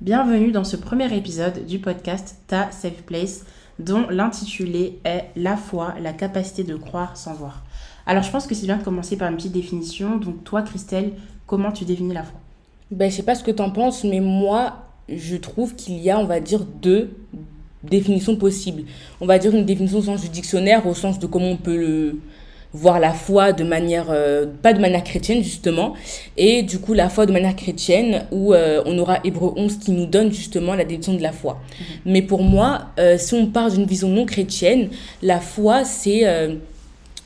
Bienvenue dans ce premier épisode du podcast Ta Safe Place, dont l'intitulé est La foi, la capacité de croire sans voir. Alors, je pense que c'est bien de commencer par une petite définition. Donc, toi, Christelle, comment tu définis la foi? Ben, je sais pas ce que tu en penses, mais moi, je trouve qu'il y a, on va dire, deux définitions possibles. On va dire une définition au sens du dictionnaire, au sens de comment on peut le, voir la foi de manière, euh, pas de manière chrétienne justement, et du coup la foi de manière chrétienne, où euh, on aura Hébreu 11 qui nous donne justement la définition de la foi. Mais pour moi, euh, si on part d'une vision non chrétienne, la foi c'est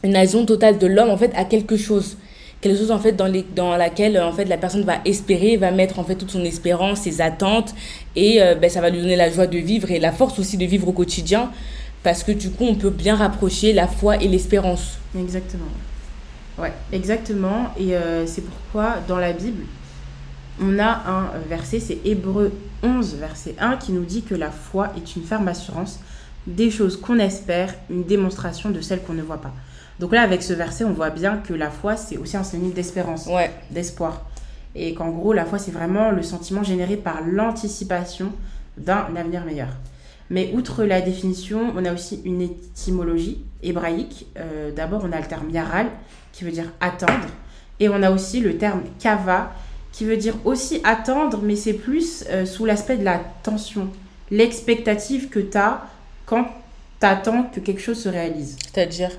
une adhésion totale de l'homme en fait à quelque chose quelque chose en fait dans, les, dans laquelle en fait la personne va espérer va mettre en fait toute son espérance ses attentes et ben, ça va lui donner la joie de vivre et la force aussi de vivre au quotidien parce que du coup on peut bien rapprocher la foi et l'espérance Exactement. Ouais, exactement. Et euh, c'est pourquoi dans la Bible, on a un verset, c'est Hébreu 11, verset 1, qui nous dit que la foi est une ferme assurance des choses qu'on espère, une démonstration de celles qu'on ne voit pas. Donc là, avec ce verset, on voit bien que la foi, c'est aussi un synonyme d'espérance, ouais. d'espoir. Et qu'en gros, la foi, c'est vraiment le sentiment généré par l'anticipation d'un avenir meilleur. Mais outre la définition, on a aussi une étymologie hébraïque. Euh, D'abord, on a le terme yaral, qui veut dire attendre. Et on a aussi le terme kava, qui veut dire aussi attendre, mais c'est plus euh, sous l'aspect de la tension, l'expectative que tu as quand tu attends que quelque chose se réalise. C'est-à-dire?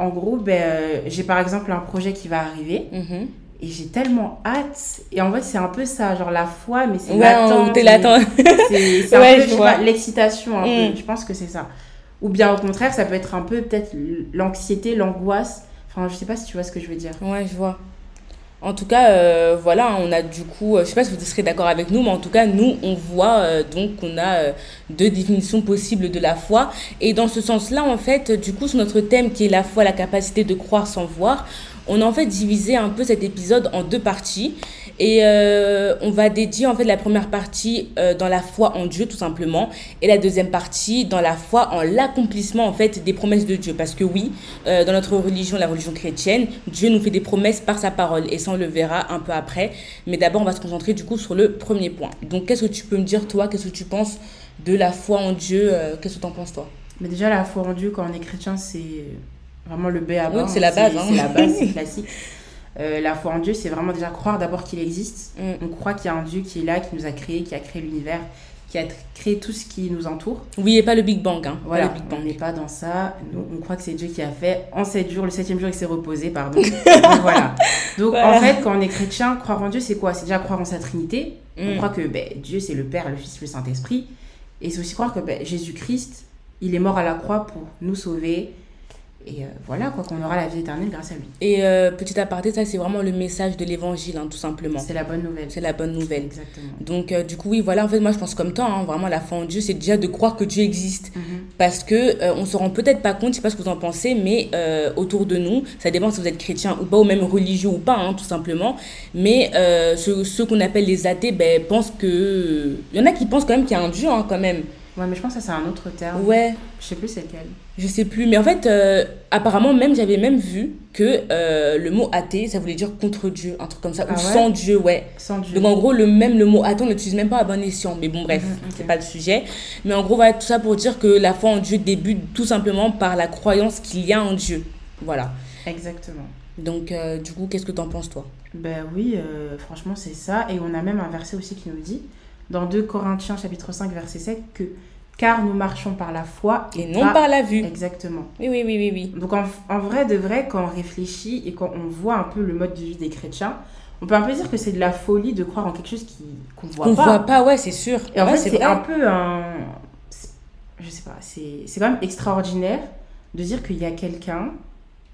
En gros, ben, euh, j'ai par exemple un projet qui va arriver. Mhm. Et j'ai tellement hâte. Et en fait, c'est un peu ça, genre la foi, mais c'est Ouais, l'attente. C'est c'est Ouais, un peu, je je sais vois. pas, l'excitation un Mm. peu. Je pense que c'est ça. Ou bien au contraire, ça peut être un peu peut-être l'anxiété, l'angoisse. Enfin, je sais pas si tu vois ce que je veux dire. Ouais, je vois. En tout cas, euh, voilà, on a du coup, euh, je sais pas si vous serez d'accord avec nous, mais en tout cas, nous, on voit euh, donc qu'on a euh, deux définitions possibles de la foi. Et dans ce sens-là, en fait, du coup, sur notre thème qui est la foi, la capacité de croire sans voir, on a en fait divisé un peu cet épisode en deux parties. Et euh, on va dédier en fait la première partie euh, dans la foi en Dieu tout simplement et la deuxième partie dans la foi en l'accomplissement en fait des promesses de Dieu. Parce que oui euh, dans notre religion la religion chrétienne Dieu nous fait des promesses par sa parole et ça on le verra un peu après. Mais d'abord on va se concentrer du coup sur le premier point. Donc qu'est-ce que tu peux me dire toi qu'est-ce que tu penses de la foi en Dieu qu'est-ce que tu en penses toi? Mais déjà, la foi en Dieu, quand on est chrétien, c'est vraiment le B à Oui, c'est la base, hein. C'est la base, c'est classique. Euh, la foi en Dieu, c'est vraiment déjà croire d'abord qu'il existe. Mm. On croit qu'il y a un Dieu qui est là, qui nous a créé, qui a créé l'univers, qui a créé tout ce qui nous entoure. oui et pas le Big Bang hein Voilà, le Big on Bang n'est pas dans ça. Nous, on croit que c'est Dieu qui a fait en 7 jours. Le septième jour, il s'est reposé, pardon. Donc voilà. Donc Voilà. en fait, quand on est chrétien, croire en Dieu, c'est quoi? C'est déjà croire en sa Trinité. On Mm. croit que ben, Dieu, c'est le Père, le Fils, le Saint-Esprit. Et c'est aussi croire que ben, Jésus-Christ, il est mort à la croix pour nous sauver. Et euh, voilà, quoi, qu'on aura la vie éternelle grâce à lui. et euh, petit aparté ça c'est vraiment le message de l'évangile hein, tout simplement C'est la bonne nouvelle. c'est la bonne nouvelle Exactement. Donc, euh, du coup, oui, voilà, en fait, moi, je pense comme toi, hein, vraiment, la foi en Dieu, c'est déjà de croire que Dieu existe. Mhm. Parce que euh, on se rend peut-être pas compte, je sais pas ce que vous en pensez, mais autour de nous, ça dépend si vous êtes chrétien ou pas, ou même religieux ou pas, hein, tout simplement. Mais ceux, ceux qu'on appelle les athées, ben, pensent que. Il y en a qui pensent quand même qu'il y a un Dieu, hein, quand même. Ouais, mais je pense que ça, c'est un autre terme. Ouais, Je sais plus c'est lequel. je sais plus. Mais en fait, euh, apparemment, même, j'avais même vu que euh, le mot athée, ça voulait dire contre Dieu, un truc comme ça, Ah ou ouais sans Dieu, ouais. Sans Dieu. Donc en gros, le même le mot athée, on l'utilise même pas à bon escient. Mais bon, bref, Mhm, ok. c'est pas le sujet. Mais en gros, voilà, tout ça pour dire que la foi en Dieu débute tout simplement par la croyance qu'il y a en Dieu. Voilà. Exactement. Donc euh, du coup, qu'est-ce que t'en penses toi? Ben oui, franchement, c'est ça. Et on a même un verset aussi qui nous dit, dans 2 Corinthiens chapitre 5, verset 7, que car nous marchons par la foi Et non par la vue. Exactement. Oui, oui, oui, oui, oui. Donc en, en vrai de vrai, quand on réfléchit et quand on voit un peu le mode de vie des chrétiens, on peut un peu dire que c'est de la folie de croire en quelque chose qui qu'on voit On pas. voit pas, ouais, c'est sûr. Et en Ouais, fait, c'est un peu un. Je sais pas, c'est quand même extraordinaire de dire qu'il y a quelqu'un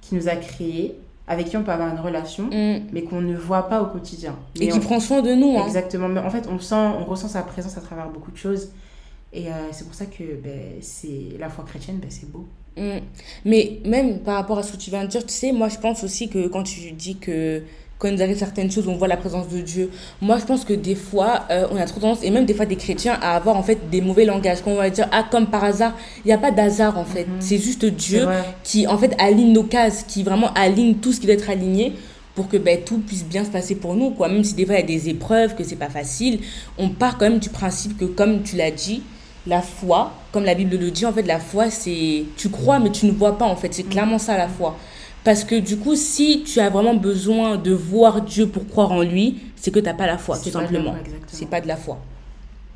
qui nous a créés, avec qui on peut avoir une relation, Mm. mais qu'on ne voit pas au quotidien. Et Mais qui on- prend soin de nous. Hein. Exactement. Mais en fait, on, sent, on ressent sa présence à travers beaucoup de choses. Et euh, c'est pour ça que ben, c'est la foi chrétienne, ben, c'est beau. Mm. Mais même par rapport à ce que tu viens de dire, tu sais, moi je pense aussi que quand tu dis que quand nous arrive certaines choses, on voit la présence de Dieu. Moi je pense que des fois, euh, on a trop tendance, et même des fois des chrétiens, à avoir en fait des mauvais langages. Quand on va dire, ah, comme par hasard, il n'y a pas d'hasard en fait. Mhm. C'est juste Dieu qui en fait aligne nos cases, qui vraiment aligne tout ce qui doit être aligné pour que ben, tout puisse bien se passer pour nous. Quoi. Même si des fois il y a des épreuves, que c'est pas facile, on part quand même du principe que comme tu l'as dit, la foi, comme la Bible le dit, en fait la foi c'est tu crois mais tu ne vois pas en fait, c'est clairement ça la foi. Parce que du coup, si tu as vraiment besoin de voir Dieu pour croire en lui, c'est que tu n'as pas la foi, tout simplement. C'est pas de la foi.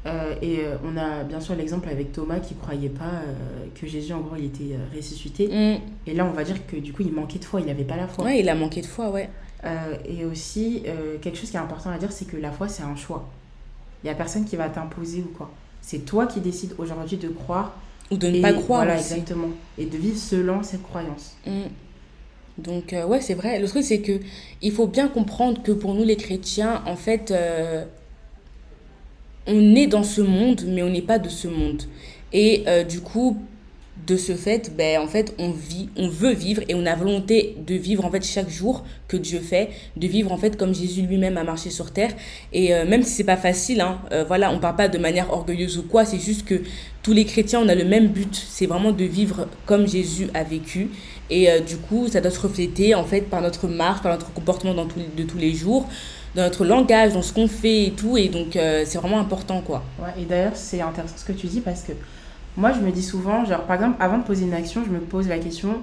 Euh, et euh, on a bien sûr l'exemple avec Thomas qui croyait pas euh, que Jésus, en gros, il était ressuscité. Mm. Et là, on va dire que du coup, il manquait de foi, il n'avait pas la foi. Ouais, il a manqué de foi, ouais. Et aussi, quelque chose qui est important à dire, c'est que la foi, c'est un choix. Il n'y a personne qui va t'imposer ou quoi. C'est toi qui décides aujourd'hui de croire. Ou de ne et pas croire Voilà, aussi. exactement. Et de vivre selon cette croyance. Mm. Donc, euh, ouais, c'est vrai. Le truc, c'est que il faut bien comprendre que pour nous, les chrétiens, en fait, euh, on est dans ce monde, mais on n'est pas de ce monde. Et euh, du coup, de ce fait, ben, en fait, on vit, on veut vivre et on a volonté de vivre, en fait, chaque jour que Dieu fait, de vivre, en fait, comme Jésus lui-même a marché sur terre. Et euh, même si c'est pas facile, hein, euh, voilà, on parle pas de manière orgueilleuse ou quoi, c'est juste que tous les chrétiens, on a le même but, c'est vraiment de vivre comme Jésus a vécu. Et euh, du coup, ça doit se refléter en fait par notre marche, par notre comportement dans les- de tous les jours, dans notre langage, dans ce qu'on fait et tout. Et donc, euh, c'est vraiment important, quoi. Ouais, et d'ailleurs, c'est intéressant ce que tu dis parce que moi, je me dis souvent, genre, par exemple, avant de poser une action, je me pose la question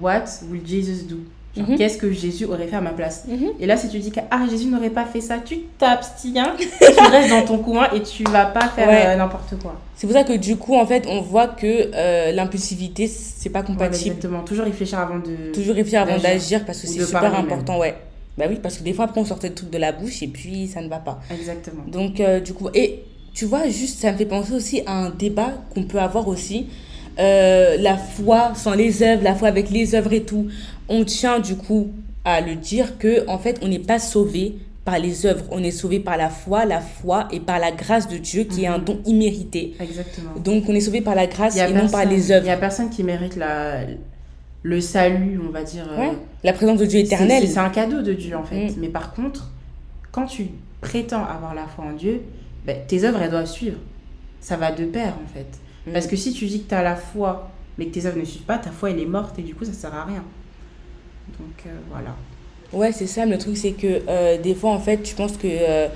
What will Jesus do? Mhm. Qu'est-ce que Jésus aurait fait à ma place? Mhm. Et là, si tu dis que ah, Jésus n'aurait pas fait ça, tu t'abstiens, tu restes dans ton coin et tu vas pas faire Ouais. euh, n'importe quoi. C'est pour ça que du coup, en fait, on voit que euh, l'impulsivité, c'est pas compatible. exactement. Toujours réfléchir avant de. Toujours réfléchir avant D'agir. parce que c'est super important, ouais. Bah oui, parce que des fois, après, on sortait le truc de la bouche et puis ça ne va pas. Exactement. Donc, euh, du coup, et tu vois, juste, ça me fait penser aussi à un débat qu'on peut avoir aussi. Euh, la foi sans les œuvres, la foi avec les œuvres et tout. On tient, du coup, à le dire que, en fait, on n'est pas sauvé par les œuvres. On est sauvé par la foi, la foi et par la grâce de Dieu qui est un Mhm. don immérité. Exactement. Donc, on est sauvé par la grâce Il et non par les Il œuvres. y a personne qui mérite la, le salut, on va dire. euh. La présence de Dieu C'est- éternel. C'est c'est un cadeau de Dieu en fait. Mm. Mais par contre, quand tu prétends avoir la foi en Dieu, ben, tes œuvres elles doivent suivre. Ça va de pair en fait. Mm. Parce que si tu dis que tu as la foi, mais que tes œuvres ne suivent pas, ta foi elle est morte et du coup ça sert à rien. Donc euh, voilà. Ouais, c'est ça. Le truc, c'est que euh, des fois, en fait, je pense que euh,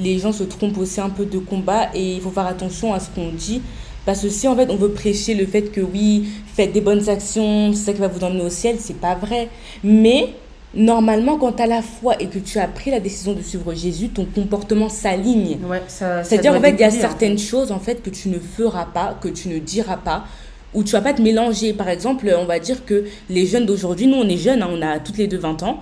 les gens se trompent aussi un peu de combat et il faut faire attention à ce qu'on dit. Parce que si, en fait, on veut prêcher le fait que oui, faites des bonnes actions, c'est ça qui va vous emmener au ciel, c'est pas vrai. Mais normalement, quand tu as la foi et que tu as pris la décision de suivre Jésus, ton comportement s'aligne. Ouais, C'est-à-dire, en fait, il y a en certaines choses, en fait, que tu ne feras pas, que tu ne diras pas, ou tu vas pas te mélanger. Par exemple, on va dire que les jeunes d'aujourd'hui, nous, on est jeunes, hein, on a toutes les deux 20 ans.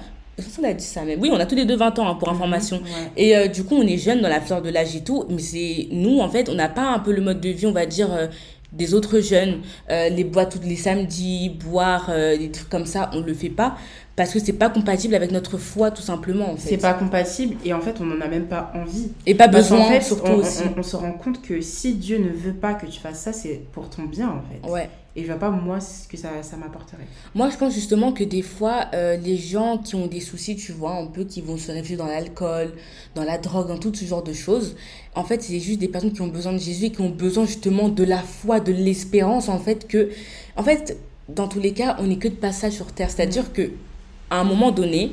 Qu'on a dit ça, mais oui, on a tous les deux 20 ans, hein, pour information. Ouais. Et euh, du coup, on est jeunes dans la fleur de l'âge et tout, mais c'est nous, en fait, on n'a pas un peu le mode de vie, on va dire, euh, des autres jeunes. Euh, les boîtes tous les samedis, boire, euh, des trucs comme ça, on le fait pas parce que c'est pas compatible avec notre foi, tout simplement, en fait. C'est pas compatible et en fait on n'en a même pas envie. Et pas Parce besoin, fait, surtout on, aussi. on- on se rend compte que si Dieu ne veut pas que tu fasses ça, c'est pour ton bien en fait. Ouais. Et je vois pas moi ce que ça, ça m'apporterait. Moi, je pense justement que des fois, euh, les gens qui ont des soucis, tu vois, un peu, qui vont se réfugier dans l'alcool, dans la drogue, dans tout ce genre de choses, en fait, c'est juste des personnes qui ont besoin de Jésus et qui ont besoin justement de la foi, de l'espérance, en fait, que, en fait, dans tous les cas, on n'est que de passage sur terre. C'est-à-dire que, à un moment donné,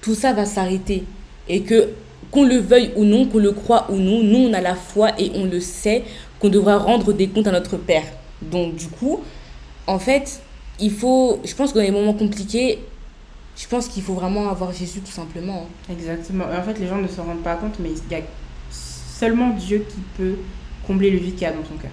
tout ça va s'arrêter. Et que, qu'on le veuille ou non, qu'on le croit ou non, nous, on a la foi et on le sait qu'on devra rendre des comptes à notre Père. Donc, du coup, en fait, il faut, je pense que dans les moments compliqués, je pense qu'il faut vraiment avoir Jésus tout simplement. hein. Exactement. En fait, les gens ne se rendent pas compte, mais il y a seulement Dieu qui peut combler le vide qu'il y a dans ton cœur.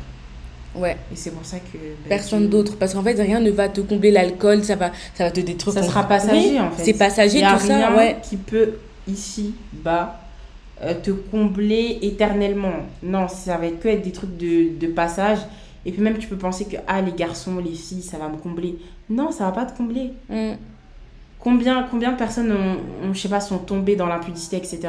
Ouais, Et c'est pour ça que. ben, personne d'autre. Parce qu'en fait, rien ne va te combler l'alcool, ça va, ça va te détruire. Ça sera passager Oui, en fait. C'est passager, Il y a tout ça, rien ouais. qui peut ici, bas, euh, te combler éternellement. Non, ça va être que être des trucs de, de passage. Et puis même, tu peux penser que, ah, les garçons, les filles, ça va me combler. Non, ça va pas te combler. Mm. Combien, combien de personnes, ont, ont, je sais pas, sont tombées dans l'impudicité, etc.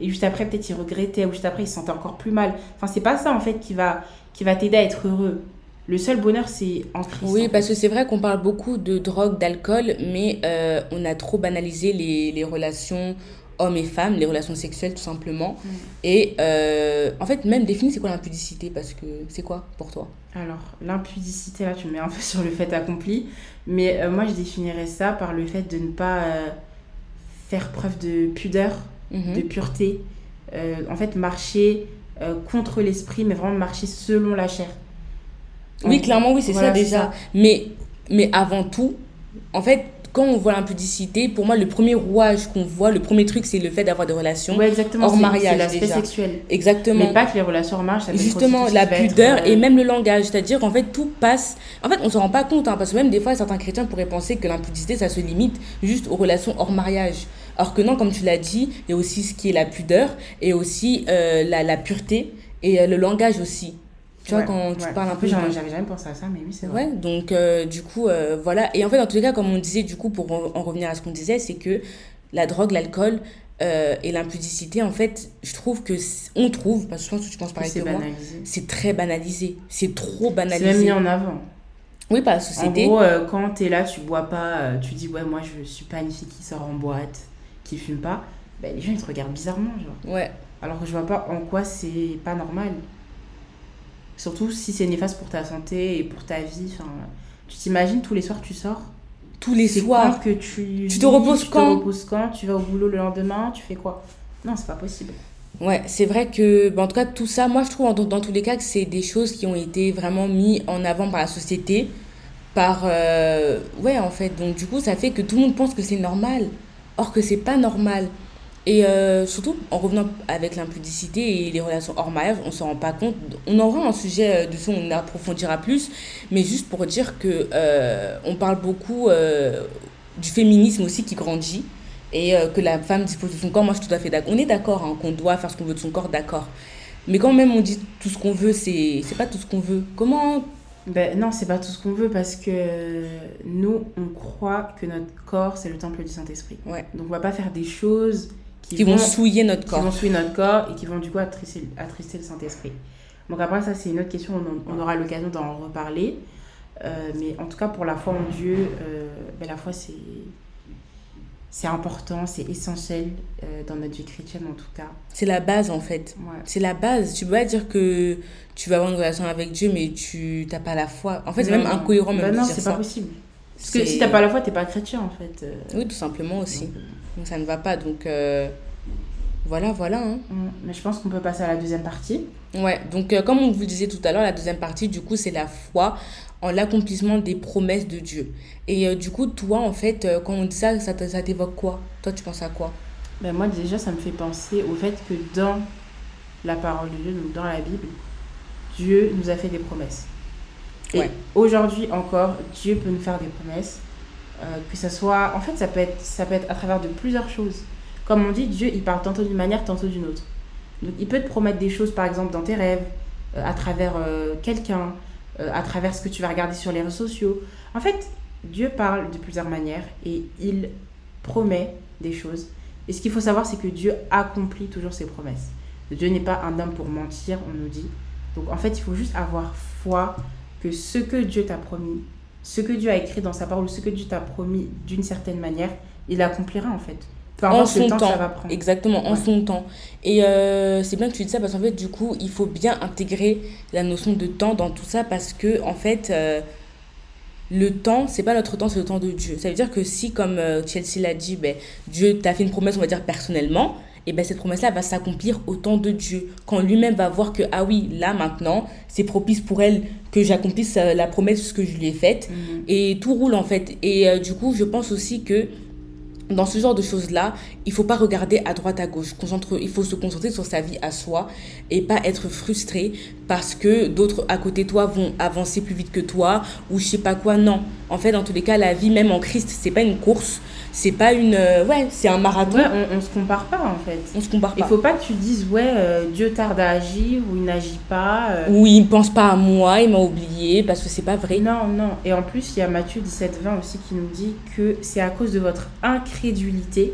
Et juste après, peut-être ils regrettaient, ou juste après, ils se sentaient encore plus mal. Enfin, c'est pas ça, en fait, qui va, qui va t'aider à être heureux. Le seul bonheur, c'est en Christ. Oui, parce que c'est vrai qu'on parle beaucoup de drogue, d'alcool, mais euh, on a trop banalisé les, les relations hommes et femmes, les relations sexuelles tout simplement. Mm. Et euh, en fait, même définir c'est quoi l'impudicité, parce que c'est quoi pour toi? Alors, l'impudicité, là, tu me mets un peu sur le fait accompli. Mais euh, moi, je définirais ça par le fait de ne pas euh, faire preuve de pudeur, Mhm. de pureté. En fait, marcher euh, contre l'esprit, mais vraiment marcher selon la chair. Oui, En- clairement, oui, c'est voilà, ça déjà. ça. Mais, mais avant tout, en fait, quand on voit l'impudicité, pour moi, le premier rouage qu'on voit, le premier truc, c'est le fait d'avoir des relations. Ouais, exactement. hors mariage, c'est l'aspect sexuel. Exactement. Mais pas que les relations hors mariage, ça peut Justement, la être, pudeur euh, et même le langage. C'est-à-dire qu'en fait, tout passe. En fait, on s'en rend pas compte, hein, parce que même des fois, certains chrétiens pourraient penser que l'impudicité, ça se limite juste aux relations hors mariage. Alors que non, comme tu l'as dit, il y a aussi ce qui est la pudeur et aussi euh, la, la pureté et euh, le langage aussi. Tu vois, quand tu ouais. parles un En peu. j'avais jamais pensé à ça, mais oui, c'est vrai. Ouais, donc euh, du coup, euh, voilà. Et en fait, dans tous les cas, comme on disait, du coup, pour en, en revenir à ce qu'on disait, c'est que la drogue, l'alcool euh, et l'impudicité, en fait, je trouve que. On trouve, parce que je pense que tu penses pareil C'est que moi, banalisé. c'est très banalisé. C'est trop C'est banalisé. même mis en avant. Oui, par la En société. gros, euh, quand t'es là, tu bois pas, euh, tu dis ouais, moi je suis pas une fille qui sort en boîte, qui fume pas, ben, les gens ils te regardent bizarrement, genre. Ouais. Alors que je vois pas en quoi c'est pas normal. Surtout si c'est néfaste pour ta santé et pour ta vie. Enfin, tu t'imagines tous les soirs tu sors Tous les soirs. que tu. Tu te reposes tu quand te reposes quand? Tu vas au boulot le lendemain Tu fais quoi? Non, c'est pas possible. Ouais, c'est vrai que, bah, en tout cas, tout ça, moi, je trouve, dans, dans tous les cas, que c'est des choses qui ont été vraiment mis en avant par la société, par... euh, ouais, en fait, donc du coup, ça fait que tout le monde pense que c'est normal, or que c'est pas normal. Et euh, surtout, en revenant avec l'impudicité et les relations hors mariage, on s'en rend pas compte. On aura un sujet euh, dessus, on approfondira plus, mais juste pour dire que euh, on parle beaucoup du féminisme aussi qui grandit et que la femme dispose de son corps, moi je suis tout à fait d'accord. On est d'accord hein, qu'on doit faire ce qu'on veut de son corps, d'accord. Mais quand même on dit tout ce qu'on veut, c'est c'est pas tout ce qu'on veut. Comment Ben non, c'est pas tout ce qu'on veut parce que nous, on croit que notre corps, c'est le temple du Saint-Esprit. Ouais. Donc on va pas faire des choses qui, qui vont souiller notre qui corps vont souiller notre corps et qui vont du coup attrister, attrister le Saint-Esprit. Donc après ça c'est une autre question, on, on aura l'occasion d'en reparler. Euh, mais en tout cas pour la foi en Dieu, euh, ben, la foi c'est c'est important, c'est essentiel euh, dans notre vie chrétienne en tout cas. C'est la base en fait. Ouais. C'est la base. Tu peux pas dire que tu vas avoir une relation avec Dieu, mais tu t'as pas la foi. En fait, c'est même incohérent même de non, c'est pas possible. Parce que si t'as pas la foi, t'es pas chrétien en fait. euh. Oui, tout simplement aussi. Donc, Donc ça ne va pas. Donc euh, voilà, voilà. hein. euh, Mais je pense qu'on peut passer à la deuxième partie. Ouais, donc euh, comme on vous le disait tout à l'heure, la deuxième partie, du coup, c'est la foi en l'accomplissement des promesses de Dieu. Et euh, du coup, toi, en fait, euh, quand on dit ça, ça ça t'évoque quoi? Toi, tu penses à quoi? Ben moi déjà ça me fait penser au fait que dans la parole de Dieu, donc dans la Bible, Dieu nous a fait des promesses. Et Ouais. aujourd'hui encore, Dieu peut nous faire des promesses. euh, que ça soit. En fait, ça peut, être, ça peut être à travers de plusieurs choses. Comme on dit, Dieu, il parle tantôt d'une manière, tantôt d'une autre. Donc, il peut te promettre des choses, par exemple, dans tes rêves, euh, à travers euh, quelqu'un, euh, à travers ce que tu vas regarder sur les réseaux sociaux. En fait, Dieu parle de plusieurs manières et il promet des choses. Et ce qu'il faut savoir, c'est que Dieu accomplit toujours ses promesses. Dieu n'est pas un homme pour mentir, on nous dit. Donc en fait, il faut juste avoir foi que ce que Dieu t'a promis, ce que Dieu a écrit dans sa parole, ce que Dieu t'a promis d'une certaine manière, il accomplira en fait. Peu En son temps, temps. que ça va prendre. Exactement, en Ouais. son temps. Et euh, c'est bien que tu dis ça parce qu'en fait, du coup, il faut bien intégrer la notion de temps dans tout ça parce que, en fait, euh, le temps, c'est pas notre temps, c'est le temps de Dieu. Ça veut dire que si, comme euh, Chelsea l'a dit, ben, Dieu t'a fait une promesse, on va dire personnellement, et ben cette promesse-là va s'accomplir au temps de Dieu. Quand lui-même va voir que, ah oui, là maintenant, c'est propice pour elle que j'accomplisse la promesse que je lui ai faite. Mhm. Et tout roule en fait. Et euh, du coup, je pense aussi que dans ce genre de choses-là, il faut pas regarder à droite à gauche. Concentre, il faut se concentrer sur sa vie à soi et pas être frustré parce que d'autres à côté de toi vont avancer plus vite que toi ou je sais pas quoi. Non. En fait, dans tous les cas, la vie, même en Christ, c'est pas une course. C'est pas une. euh, ouais, c'est un marathon. Ouais, on, on se compare pas en fait. On se compare Il pas. faut pas que tu dises, ouais, euh, Dieu tarde à agir ou il n'agit pas. euh, Ou il ne pense pas à moi, il m'a oublié, parce que c'est pas vrai. Non, non. Et en plus, il y a Matthieu 17, 20 aussi qui nous dit que c'est à cause de votre incrédulité,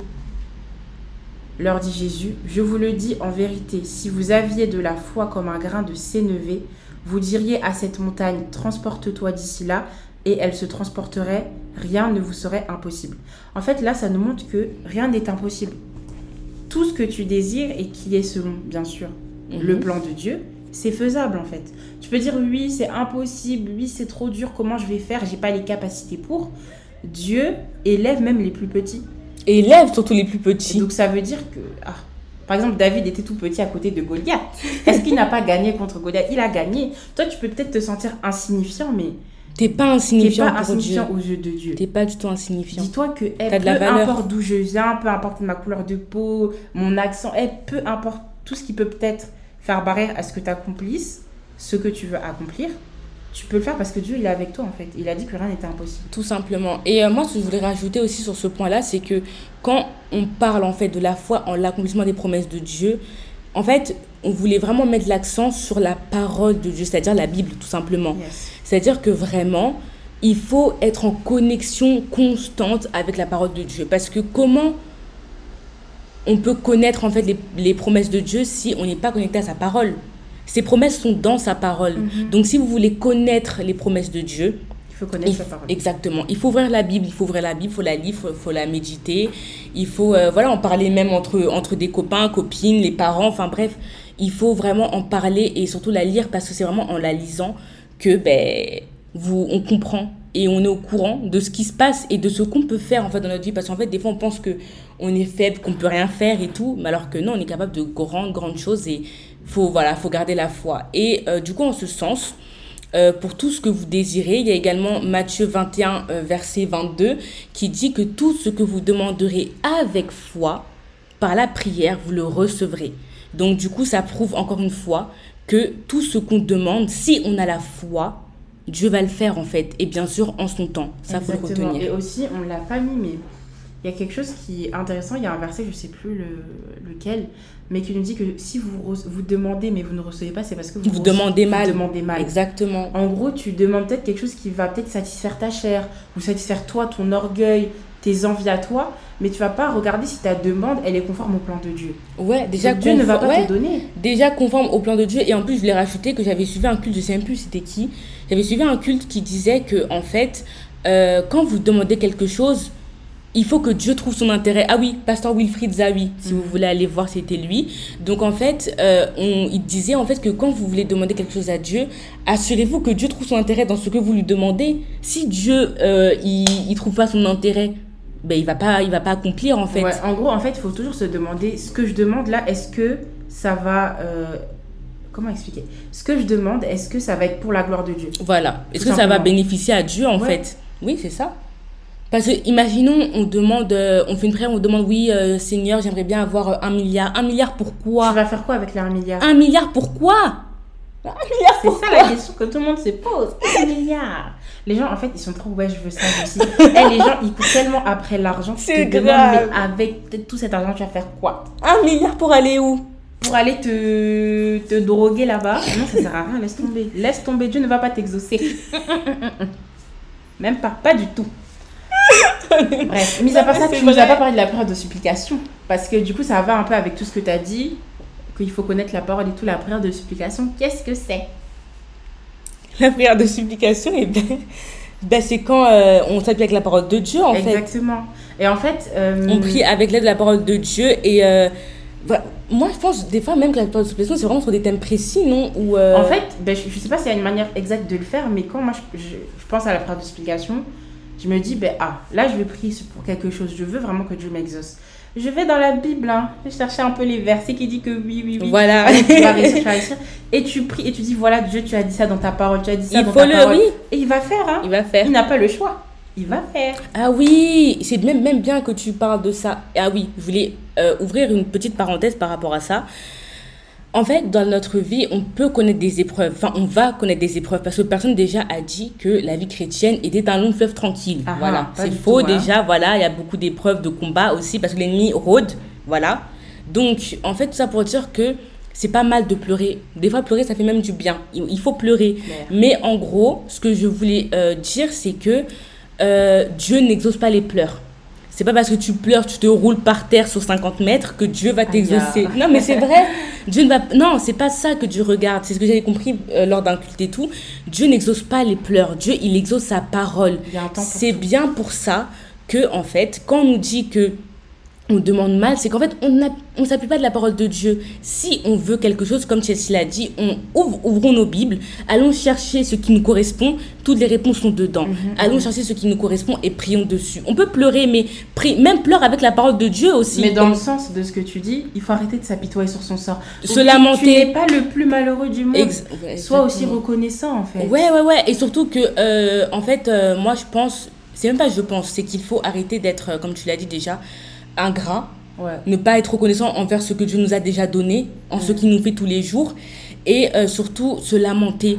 leur dit Jésus, je vous le dis en vérité, si vous aviez de la foi comme un grain de sénévé, vous diriez à cette montagne, transporte-toi d'ici là, et elle se transporterait, rien ne vous serait impossible. En fait, là, ça nous montre que rien n'est impossible. Tout ce que tu désires et qui est selon, bien sûr, le Mhm. plan de Dieu, c'est faisable en fait. Tu peux dire oui, c'est impossible, oui, c'est trop dur, comment je vais faire, j'ai pas les capacités pour. Dieu élève même les plus petits. Et élève surtout les plus Et petits. donc ça veut dire que, ah, par exemple, David était tout petit à côté de Goliath. Est-ce qu'il n'a pas gagné contre Goliath? Il a gagné. Toi, tu peux peut-être te sentir insignifiant, mais T'es pas tu n'es insignifiant pas insignifiant Dieu. aux yeux de Dieu. T'es pas du tout insignifiant. Dis-toi que T'as de la peu valeur. importe d'où je viens, peu importe ma couleur de peau, mon accent, peu importe tout ce qui peut peut-être faire barrière à ce que tu accomplisses, ce que tu veux accomplir, tu peux le faire parce que Dieu il est avec toi en fait. Il a dit que rien n'était impossible. Tout simplement. Et euh, moi, ce que je voulais rajouter aussi sur ce point-là, c'est que quand on parle en fait de la foi en l'accomplissement des promesses de Dieu, en fait, on voulait vraiment mettre l'accent sur la parole de Dieu, c'est-à-dire la Bible, tout simplement. Yes. C'est-à-dire que vraiment, il faut être en connexion constante avec la parole de Dieu. Parce que comment on peut connaître en fait les, les promesses de Dieu si on n'est pas connecté à sa parole? Ces promesses sont dans sa parole. Mhm. Donc si vous voulez connaître les promesses de Dieu, Il faut connaître il- sa parole. Exactement. Il faut ouvrir la Bible, il faut ouvrir la Bible, il faut la lire, il faut, faut la méditer. Il faut, euh, voilà, en parler même entre, entre des copains, copines, les parents, enfin bref. Il faut vraiment en parler et surtout la lire parce que c'est vraiment en la lisant que ben, vous, on comprend et on est au courant de ce qui se passe et de ce qu'on peut faire en fait dans notre vie. Parce qu'en fait, des fois, on pense que on est faible, qu'on peut rien faire et tout, mais alors que non, on est capable de grandes, grandes choses et faut, voilà, faut garder la foi. Et euh, du coup, en ce sens, euh, pour tout ce que vous désirez. Il y a également Matthieu 21, euh, verset 22, qui dit que tout ce que vous demanderez avec foi, par la prière, vous le recevrez. Donc du coup, ça prouve encore une fois que tout ce qu'on demande, si on a la foi, Dieu va le faire en fait. Et bien sûr, en son temps. Ça, faut le retenir. Et aussi, on ne l'a pas mis, mais il y a quelque chose qui est intéressant. Il y a un verset, je ne sais plus le- lequel, mais qui nous dit que si vous, vous demandez mais vous ne recevez pas, c'est parce que vous, Vous demandez mal. Vous demandez mal. Exactement. En gros, tu demandes peut-être quelque chose qui va peut-être satisfaire ta chair, ou satisfaire toi, ton orgueil, tes envies à toi, mais tu vas pas regarder si ta demande, elle est conforme au plan de Dieu. Ouais, déjà, Donc, Dieu ne va pas ouais. te donner. déjà conforme au plan de Dieu. Et en plus, je voulais rajouter que j'avais suivi un culte, je sais plus c'était qui? J'avais suivi un culte qui disait que, en fait, euh, quand vous demandez quelque chose, il faut que Dieu trouve son intérêt. Ah oui, Pasteur Wilfried Zawi, si vous voulez aller voir, c'était lui. Donc en fait, euh, on, il disait en fait que quand vous voulez demander quelque chose à Dieu, assurez-vous que Dieu trouve son intérêt dans ce que vous lui demandez. Si Dieu, euh, il, il trouve pas son intérêt, ben il va pas, il va pas accomplir en fait. Ouais, en gros, en fait, il faut toujours se demander ce que je demande là, est-ce que ça va. euh, Comment expliquer? Ce que je demande, est-ce que ça va être pour la gloire de Dieu? Voilà. Est-ce que ça va bénéficier à Dieu en Ouais. fait? Oui, c'est ça. Parce que imaginons, on demande, euh, on fait une prière, on demande, oui, euh, Seigneur, j'aimerais bien avoir un milliard. Un milliard Tu pourquoi vas faire quoi avec les 1 milliard? Un milliard pourquoi Un milliard C'est ça la question que tout le monde se pose. 1 milliard Les gens, en fait, ils sont trop, ouais, je veux ça, je veux ci. Eh, les gens, ils courent tellement après l'argent. C'est grave. Mais avec tout cet argent, tu vas faire quoi? Un milliard pour aller où? Pour aller te, te droguer là-bas Non, ça sert à rien, laisse tomber. Laisse tomber, Dieu ne va pas t'exaucer. Même pas, pas du tout. Bref, mis à part ça, tu nous as pas parlé de la prière de supplication. Parce que du coup, ça va un peu avec tout ce que tu as dit, qu'il faut connaître la parole et tout. La prière de supplication, qu'est-ce que c'est? La prière de supplication, et ben, ben, c'est quand euh, on s'appuie avec la parole de Dieu en fait. Exactement. Et en fait, euh, On prie avec l'aide de la parole de Dieu et euh, moi je pense des fois même que la parole de supplication c'est vraiment sur des thèmes précis, non Ou, En fait, ben, je, je sais pas s'il y a une manière exacte de le faire, mais quand moi je, je- je pense à la prière d'explication, je me dis, ben, ah, là je vais prier pour quelque chose, je veux vraiment que Dieu m'exauce. Je vais dans la Bible, hein, je chercher un peu les versets qui disent que oui, oui, oui. voilà. Allez, tu vas réussir, tu vas réussir. Et tu pries et tu dis, voilà, Dieu, tu as dit ça dans ta parole, tu as dit ça Il dans faut ta le parole. oui, Et il va faire, hein. il va faire. Il n'a pas le choix. Il va faire. Ah oui, c'est même, même bien que tu parles de ça. Ah oui, je voulais euh, ouvrir une petite parenthèse par rapport à ça. En fait, dans notre vie, on peut connaître des épreuves. Enfin, on va connaître des épreuves parce que personne déjà a dit que la vie chrétienne était un long fleuve tranquille. Ah, voilà, c'est faux tout, hein. déjà. Voilà, il y a beaucoup d'épreuves de combat aussi parce que l'ennemi rôde. Voilà. Donc, en fait, tout ça pour dire que c'est pas mal de pleurer. Des fois, pleurer, ça fait même du bien. Il faut pleurer. Mais en gros, ce que je voulais euh, dire, c'est que euh, Dieu n'exauce pas les pleurs. C'est pas parce que tu pleures, tu te roules par terre sur 50 mètres que Dieu va t'exaucer. Non, mais c'est vrai. Dieu ne va. Non, c'est pas ça que Dieu regarde. C'est ce que j'avais compris euh, lors d'un culte et tout. Dieu n'exauce pas les pleurs. Dieu, il exauce sa parole. C'est bien pour ça que, en fait, quand on nous dit que on demande mal, c'est qu'en fait, on on s'appuie pas de la parole de Dieu. Si on veut quelque chose, comme Chelsea l'a dit, on ouvre, ouvrons nos Bibles, allons chercher ce qui nous correspond, toutes les réponses sont dedans. Mhm, allons chercher ce qui nous correspond et prions dessus. On peut pleurer, mais prie, même pleure avec la parole de Dieu aussi. Mais dans Donc, le sens de ce que tu dis, il faut arrêter de s'apitoyer sur son sort. Se Tu- Tu lamenter. n'es pas le plus malheureux du monde. ex- ouais, Sois aussi reconnaissant en fait. Ouais, ouais, ouais. Et surtout que, euh, en fait, euh, moi, je pense, c'est même pas je pense, c'est qu'il faut arrêter d'être, euh, comme tu l'as dit déjà, ingrat. Ouais. ne pas être reconnaissant envers ce que Dieu nous a déjà donné, en ce qu'il nous fait tous les jours, et euh, surtout se lamenter.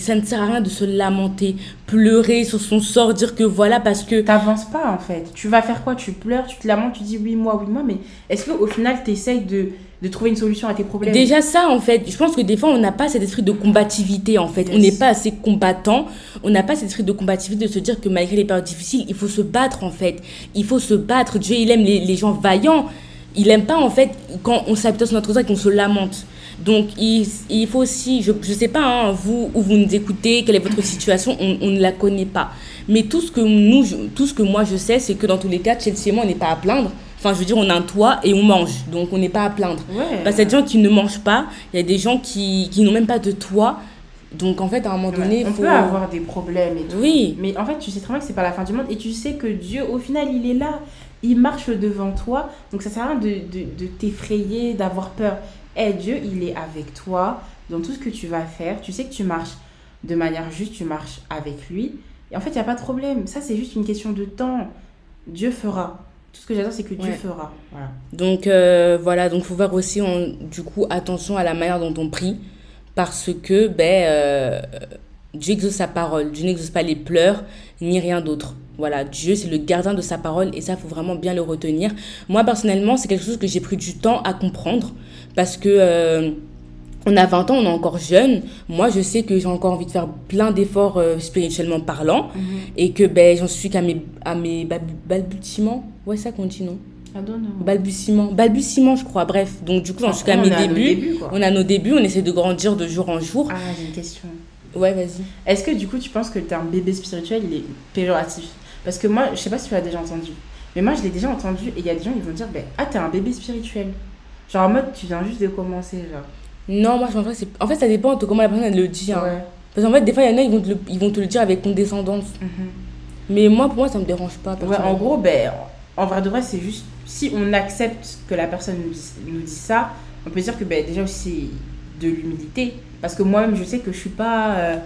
Ça ne sert à rien de se lamenter, pleurer sur son sort, dire que voilà, parce que... T'avances pas en fait. Tu vas faire quoi? Tu pleures, tu te lamentes, tu dis oui moi, oui moi, mais est-ce qu'au final tu essayes de, de trouver une solution à tes problèmes Déjà ça, en fait, je pense que des fois, on n'a pas cet esprit de combativité, en fait. On n'est pas assez combattant. On n'a pas cet esprit de combativité de se dire que malgré les périodes difficiles, il faut se battre, en fait. Il faut se battre. Dieu, il aime les, les gens vaillants. Il aime pas, en fait, quand on s'habitue sur notre sort et qu'on se lamente. Donc, il, il faut aussi, je ne sais pas, hein, vous, où vous nous écoutez, quelle est votre situation, on, on ne la connaît pas. Mais tout ce que, nous, tout ce que moi je sais, c'est que dans tous les cas, Chelsea et moi, on n'est pas à plaindre. Enfin, je veux dire, on a un toit et on mange. Donc, on n'est pas à plaindre. Ouais. Parce qu'il y a des gens qui ne mangent pas, il y a des gens qui, qui n'ont même pas de toit. Donc en fait, à un moment donné, on faut... peut avoir des problèmes et tout. Oui, Mais en fait, tu sais très bien que c'est pas la fin du monde et tu sais que Dieu, au final, il est là. Il marche devant toi. Donc ça sert à rien de, de, de t'effrayer, d'avoir peur. Eh, Dieu, il est avec toi dans tout ce que tu vas faire. Tu sais que tu marches de manière juste, tu marches avec lui. Et en fait, il n'y a pas de problème. Ça, c'est juste une question de temps. Dieu fera. Tout ce que j'adore, c'est que Dieu Ouais. fera. Voilà. donc euh, voilà, donc faut faire aussi du coup attention à la manière dont on prie. Parce que ben, euh, Dieu exauce sa parole, Dieu n'exauce pas les pleurs ni rien d'autre. Voilà, Dieu c'est le gardien de sa parole et ça il faut vraiment bien le retenir. Moi personnellement, c'est quelque chose que j'ai pris du temps à comprendre parce que euh, on a 20 ans, on est encore jeune. Moi, je sais que j'ai encore envie de faire plein d'efforts euh, spirituellement parlant et que ben, j'en suis qu'à mes, à mes bal- balbutiements. Ouais, ça qu'on dit, non? Don't know. Balbutiements. Balbutiements, je crois. Bref, donc du coup, j'en suis qu'à mes débuts. On a nos débuts, on essaie de grandir de jour en jour. Ah, j'ai une question. Ouais, vas-y. Est-ce que du coup tu penses que le terme bébé spirituel il est péjoratif? Parce que moi, je sais pas si tu l'as déjà entendu, mais moi je l'ai déjà entendu et il y a des gens qui vont dire ben, Ah, t'es un bébé spirituel. Genre en mode tu viens juste de commencer. Genre. Non, moi, je pense que c'est. En fait, ça dépend de comment la personne elle le dit. hein. Ouais. Parce qu'en fait, des fois, il y en a, ils vont, te le, ils vont te le dire avec condescendance. Mhm. Mais moi, pour moi, ça me dérange pas. Ouais, en gros, ben, en vrai de vrai, c'est juste si on accepte que la personne nous dit, nous dit ça, on peut dire que ben, déjà aussi c'est de l'humilité. Parce que moi-même, je sais que je suis pas euh,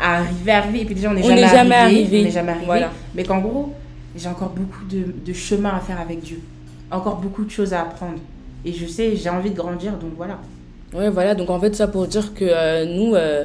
arrivée, arrivée, et puis déjà on n'est jamais, jamais arrivé. on n'est jamais arrivé. Voilà. Mais qu'en gros, j'ai encore beaucoup de, de chemin à faire avec Dieu. Encore beaucoup de choses à apprendre. Et je sais, j'ai envie de grandir, donc voilà. Ouais, voilà. Donc, en fait, ça pour dire que euh, nous, euh,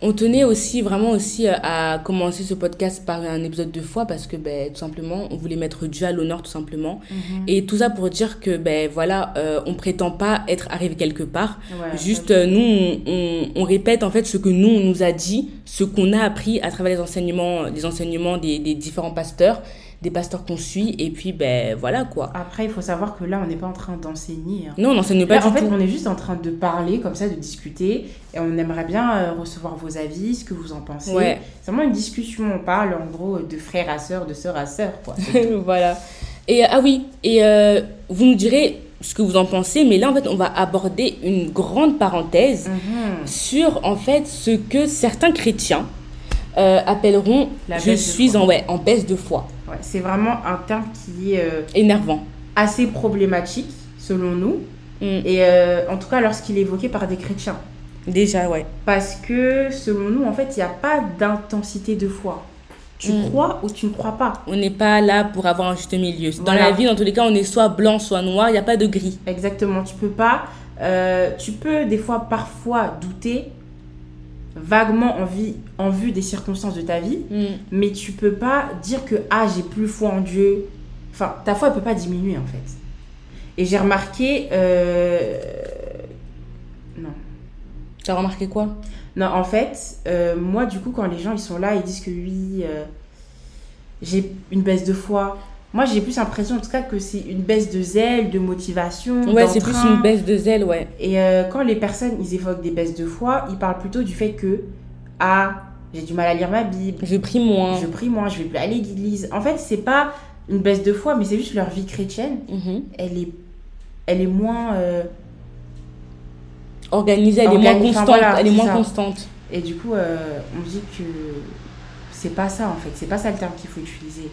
on tenait aussi, vraiment aussi, euh, à commencer ce podcast par un épisode de foi parce que, ben, tout simplement, on voulait mettre Dieu à l'honneur, tout simplement. Et tout ça pour dire que, ben, voilà, euh, on prétend pas être arrivé quelque part. Ouais, Juste, nous, on, on- on répète en fait ce que nous, on nous a dit, ce qu'on a appris à travers les enseignements, les enseignements des, des différents pasteurs, des pasteurs qu'on suit. Et puis, ben, voilà quoi. Après, il faut savoir que là, on n'est pas en train d'enseigner. hein. Non, on n'enseigne pas Là, du en fait, tout. on est juste en train de parler comme ça, de discuter. Et on aimerait bien euh, recevoir vos avis, ce que vous en pensez. Ouais. C'est vraiment une discussion. On parle en gros de frère à sœur, de sœur à sœur. Quoi. voilà. Et euh, ah oui, et euh, vous nous direz ce que vous en pensez, mais là en fait on va aborder une grande parenthèse Mhm. sur en fait ce que certains chrétiens euh, appelleront La je suis en ouais en baisse de foi, Ouais, c'est vraiment un terme qui est euh, énervant. assez problématique, selon nous. Mm. Et euh, en tout cas, lorsqu'il est évoqué par des chrétiens. Déjà ouais. Parce que, selon nous, en fait, il n'y a pas d'intensité de foi. Tu Mm. crois ou tu ne crois pas. On n'est pas là pour avoir un juste milieu. Dans Voilà. la vie, dans tous les cas, on est soit blanc, soit noir, il n'y a pas de gris. Exactement. Tu peux pas Euh, tu peux des fois, parfois, douter vaguement en, vie, en vue des circonstances de ta vie, Mm. mais tu peux pas dire que ah j'ai plus foi en Dieu. Enfin, ta foi elle peut pas diminuer en fait. Et j'ai remarqué, euh, non, Tu as remarqué quoi? Non en fait, euh, moi du coup quand les gens ils sont là ils disent que oui, euh, j'ai une baisse de foi. Moi j'ai plus l'impression en tout cas que c'est une baisse de zèle, de motivation. Ouais, c'est plus une baisse de zèle, ouais. Et euh, quand les personnes ils évoquent des baisses de foi, ils parlent plutôt du fait que ah j'ai du mal à lire ma Bible, Je prie moins. je prie moins, je vais plus aller à l'église. En fait, c'est pas une baisse de foi, mais c'est juste leur vie chrétienne. Mhm. Elle est, elle est moins. euh, Organisée, elle est moins enfin, constante. voilà, elle est moins ça. constante. Et du coup, euh, on dit que c'est pas ça en fait. C'est pas ça le terme qu'il faut utiliser.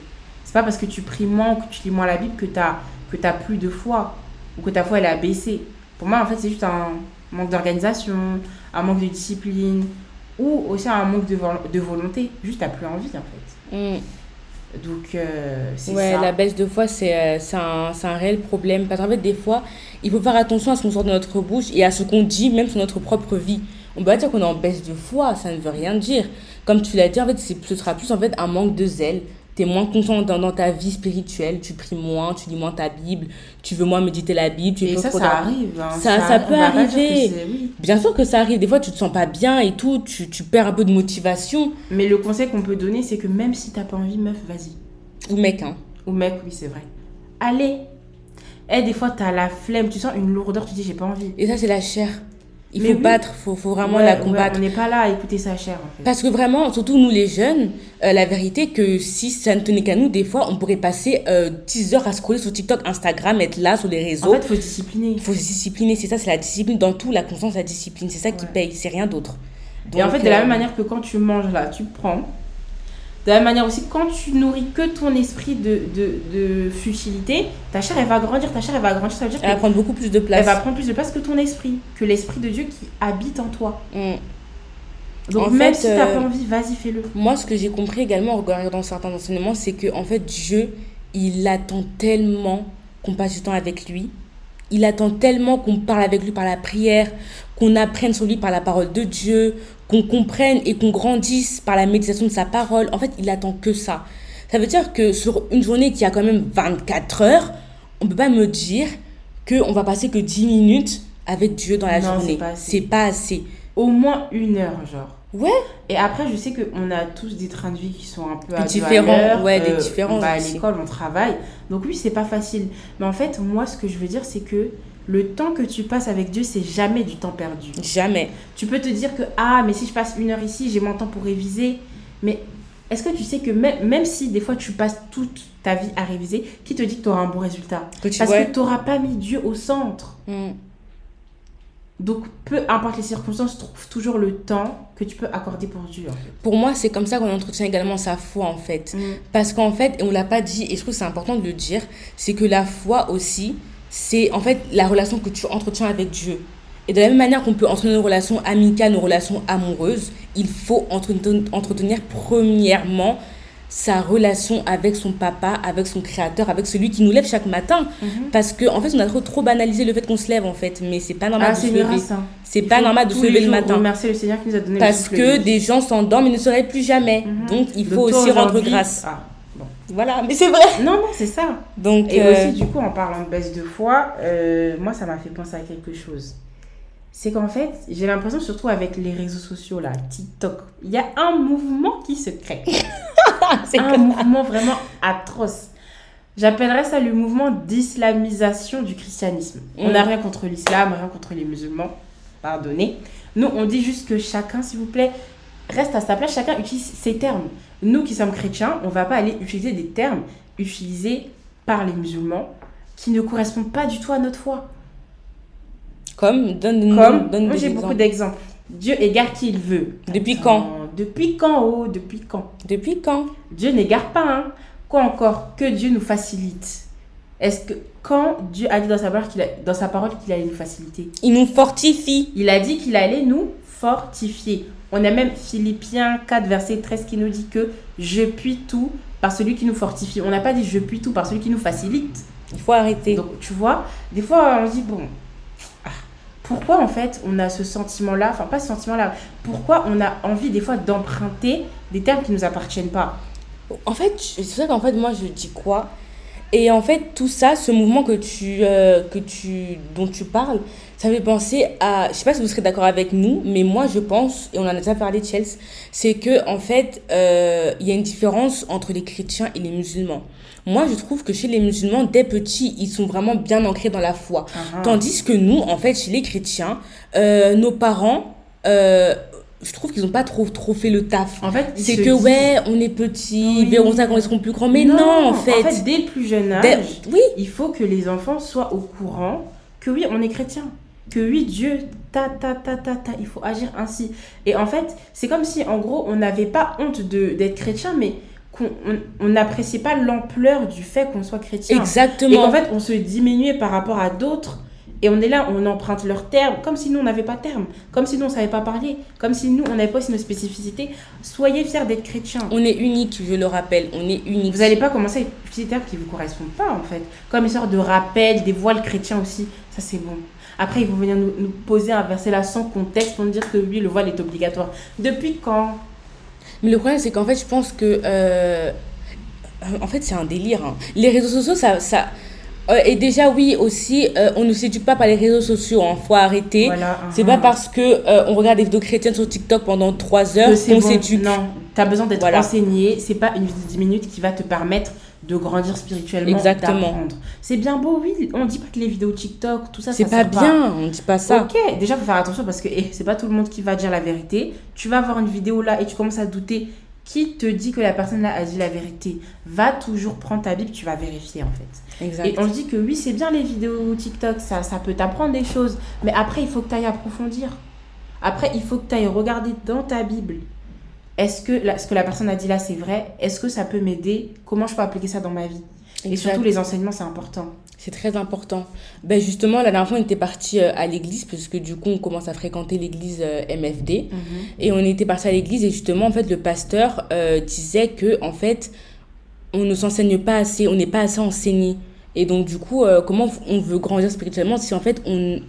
Pas parce que tu pries moins ou que tu lis moins la Bible que t'as que t'as plus de foi ou que ta foi elle a baissé. Pour moi, en fait, c'est juste un manque d'organisation, un manque de discipline ou aussi un manque de, de volonté. Juste t'as plus envie en fait. Mm. Donc euh, c'est Ouais, ça. la baisse de foi, c'est euh, un, c'est un réel problème. Parce qu'en fait, des fois, il faut faire attention à ce qu'on sort de notre bouche et à ce qu'on dit, même sur notre propre vie. On peut pas dire qu'on est en baisse de foi, ça ne veut rien dire. Comme tu l'as dit, en fait, ce sera plus en fait un manque de zèle. Tu es moins constant dans, dans ta vie spirituelle, tu pries moins, tu lis moins ta Bible, tu veux moins méditer la Bible. Tu Et ça, ça dans- arrive. hein. Ça- peut arriver. oui. Bien sûr que ça arrive, des fois tu te sens pas bien et tout, tu, tu perds un peu de motivation. Mais le conseil qu'on peut donner, c'est que même si t'as pas envie, meuf, vas-y. Ou mec, hein. Ou mec, oui, c'est vrai. Allez. Eh, des fois, t'as la flemme, tu sens une lourdeur, tu dis, j'ai pas envie. Et ça, c'est la chair. Il Mais faut oui. battre, il faut, faut vraiment Ouais, la ouais, combattre. on n'est pas là à écouter sa chair, en fait. Parce que vraiment, surtout nous les jeunes, euh, la vérité que si ça ne tenait qu'à nous, des fois, on pourrait passer euh, 10 heures à scroller sur TikTok, Instagram, être là sur les réseaux. En fait, faut se discipliner. il faut se discipliner, c'est ça, c'est la discipline. Dans tout, la constance, la discipline, c'est ça qui Ouais. paye, c'est rien d'autre. Et en fait, de la euh, même manière que quand tu manges, là, tu prends. De la même manière aussi, quand tu nourris que ton esprit de, de, de futilité, ta chair, elle va grandir, ta chair, elle va grandir. Ça veut dire Elle va prendre beaucoup plus de place. va prendre plus de place que ton esprit, que l'esprit de Dieu qui habite en toi. Mm. Donc, En même fait, si t'as euh, pas envie, vas-y, fais-le. Moi, ce que j'ai compris également en regardant certains enseignements, c'est que en fait, Dieu, il attend tellement qu'on passe du temps avec lui. Il attend tellement qu'on parle avec lui par la prière, qu'on apprenne sur lui par la parole de Dieu, qu'on comprenne et qu'on grandisse par la méditation de sa parole. En fait, il attend que ça. Ça veut dire que sur une journée qui a quand même 24 heures, on peut pas me dire qu'on va passer que 10 minutes avec Dieu dans la Non, journée. c'est pas pas assez. Au moins une heure, genre. Ouais. Et après, je sais qu'on a tous des trains de vie qui sont un peu Différents, ouais, des différences On va à l'école, on travaille. Donc oui, c'est pas facile. Mais en fait, moi, ce que je veux dire, c'est que le temps que tu passes avec Dieu, c'est jamais du temps perdu. Jamais. Tu peux te dire que, ah, mais si je passe une heure ici, j'ai mon temps pour réviser. Mais est-ce que tu sais que même, même si des fois tu passes toute ta vie à réviser, qui te dit que tu auras un bon résultat? Que tu Parce vois. que tu n'auras pas mis Dieu au centre. Mm. Donc, peu importe les circonstances, trouve toujours le temps que tu peux accorder pour Dieu. en fait. Pour moi, c'est comme ça qu'on entretient également sa foi, en fait. Parce qu'en fait, et on l'a pas dit, et je trouve que c'est important de le dire, c'est que la foi aussi, c'est en fait la relation que tu entretiens avec Dieu. Et de la même manière qu'on peut entretenir une relation amicale, une relation amoureuse, il faut entretenir, entretenir premièrement sa relation avec son papa, avec son créateur, avec celui qui nous lève chaque matin. Mhm. Parce qu'en en fait, on a trop, trop banalisé le fait qu'on se lève, en fait. Mais c'est pas normal Ah, de se lever. hein. C'est pas normal de se lever le matin. Remercier le Seigneur qui nous a donné Parce que des gens s'endorment et ne se réveillent plus jamais. Mhm. Donc, il faut aussi rendre grâce. Ah, bon. Voilà, mais c'est vrai. Non, non, c'est ça. Donc, Et euh, aussi, du coup, en parlant de baisse de foi, euh, moi, ça m'a fait penser à quelque chose. C'est qu'en fait, j'ai l'impression, surtout avec les réseaux sociaux, là, TikTok, il y a un mouvement qui se crée. c'est un mouvement vraiment atroce. J'appellerais ça le mouvement d'islamisation du christianisme. On Mm. n'a rien contre l'islam, rien contre les musulmans. Pardonnez. Nous, on dit juste que chacun, s'il vous plaît, reste à sa place. Chacun utilise ses termes. Nous qui sommes chrétiens, on va pas aller utiliser des termes utilisés par les musulmans qui ne correspondent pas du tout à notre foi. Comme, donne, Comme, donne moi j'ai beaucoup exemples. d'exemples. Dieu égare qui il veut. Depuis Attends, quand Depuis quand, oh Depuis quand? Depuis quand? Dieu n'égare pas. Hein. Quoi encore Que Dieu nous facilite? Est-ce que quand Dieu a dit dans sa parole qu'il a- dans sa parole qu'il allait nous faciliter? Il nous fortifie. Il a dit qu'il allait nous fortifier. On a même Philippiens 4, verset 13 qui nous dit que je puis tout par celui qui nous fortifie. On n'a pas dit je puis tout par celui qui nous facilite. Il faut arrêter. Donc tu vois, des fois on dit bon, pourquoi en fait on a ce sentiment-là, enfin pas ce sentiment-là, pourquoi on a envie des fois d'emprunter des termes qui nous appartiennent pas? En fait, c'est ça qu'en fait moi je dis quoi? Et en fait tout ça, ce mouvement que tu, euh, que tu, dont tu parles, ça fait penser à, je sais pas si vous serez d'accord avec nous, mais moi je pense, et on en a déjà parlé de Chelsea, c'est que en fait euh, il y a une différence entre les chrétiens et les musulmans. Moi, je trouve que chez les musulmans, dès petits, ils sont vraiment bien ancrés dans la foi. Ah ah. Tandis que nous, en fait, chez les chrétiens, euh, nos parents, euh, je trouve qu'ils n'ont pas trop, trop fait le taf. En fait, ils C'est que, ouais, on est petits, Oui. ils verront ça quand ils seront plus grands. Mais non, en fait. dès le plus jeune âge, dès- oui, il faut que les enfants soient au courant que oui, on est chrétien. Que oui, Dieu, ta, ta, ta, ta, ta, il faut agir ainsi. Et en fait, c'est comme si, en gros, on n'avait pas honte de- d'être chrétien, mais qu'on on- on n'appréciait pas l'ampleur du fait qu'on soit chrétien. Et exactement. qu'en fait, on se diminuait par rapport à d'autres. Et on est là, on emprunte leurs termes, comme si nous, on n'avait pas de termes. Comme si nous, on ne savait pas parler. Comme si nous, on n'avait pas aussi nos spécificités. Soyez fiers d'être chrétiens. On est unique, je le rappelle, on est unique. Vous n'allez pas commencer avec des petits termes qui ne vous correspondent pas, en fait. Comme une sorte de rappel, des voiles chrétiens aussi. Ça, c'est bon. Après, ils vont venir nous, nous poser un verset là sans contexte pour nous dire que oui, le voile est obligatoire. Depuis quand? Mais le problème, c'est qu'en fait, je pense que. euh, en fait, c'est un délire. hein. Les réseaux sociaux, ça. ça euh, et déjà, oui, aussi, euh, on ne s'éduque pas par les réseaux sociaux. Il faut arrêter. Voilà. C'est uhum. pas parce que euh, on regarde des vidéos chrétiennes sur TikTok pendant 3 heures c'est qu'on bon. s'éduque. Non, tu as besoin d'être Voilà. enseigné. C'est pas une vidéo de 10 minutes qui va te permettre de grandir spirituellement, Exactement. d'apprendre. C'est bien beau, oui. On dit pas que les vidéos TikTok, tout ça, C'est pas bien, on dit pas ça. Ok, déjà faut faire attention parce que eh, c'est pas tout le monde qui va dire la vérité. Tu vas voir une vidéo là et tu commences à douter. Qui te dit que la personne là a dit la vérité? Va toujours prendre ta Bible, tu vas vérifier en fait. Exact. Et on se dit que oui, c'est bien les vidéos TikTok, ça, ça peut t'apprendre des choses. Mais après, il faut que tu ailles approfondir. Après, il faut que tu ailles regarder dans ta Bible. Est-ce que ce que la personne a dit là, c'est vrai? Est-ce que ça peut m'aider? Comment je peux appliquer ça dans ma vie? Et surtout, les enseignements, c'est important. C'est très important. Ben justement, la dernière fois, on était parti euh, à l'église parce que du coup, on commence à fréquenter l'église euh, MFD. Et on était parti à l'église et justement, en fait, le pasteur euh, disait que, en fait, on ne s'enseigne pas assez, on n'est pas assez enseigné. Et donc, du coup, euh, comment on veut grandir spirituellement si en fait, on.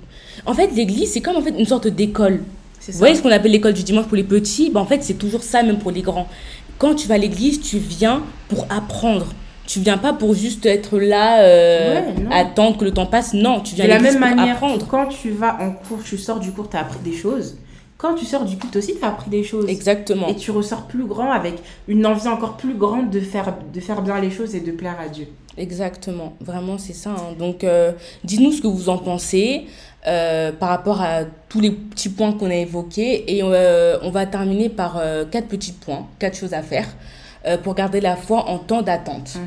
En fait, l'église, c'est comme en fait une sorte d'école. Vous voyez ce qu'on appelle l'école du dimanche pour les petits? Ben, En fait, c'est toujours ça, même pour les grands. Quand tu vas à l'église, tu viens pour apprendre. Tu viens pas pour juste être là, euh, Ouais, attendre que le temps passe. Non, tu viens De la même manière, apprendre. quand tu vas en cours, tu sors du cours, tu as appris des choses. Quand tu sors du culte aussi, tu as appris des choses. Exactement. Et tu ressors plus grand avec une envie encore plus grande de faire, de faire bien les choses et de plaire à Dieu. Exactement, vraiment c'est ça. hein. Donc euh, dites-nous ce que vous en pensez euh, par rapport à tous les petits points qu'on a évoqués et euh, on va terminer par euh, quatre petits points, quatre choses à faire euh, pour garder la foi en temps d'attente.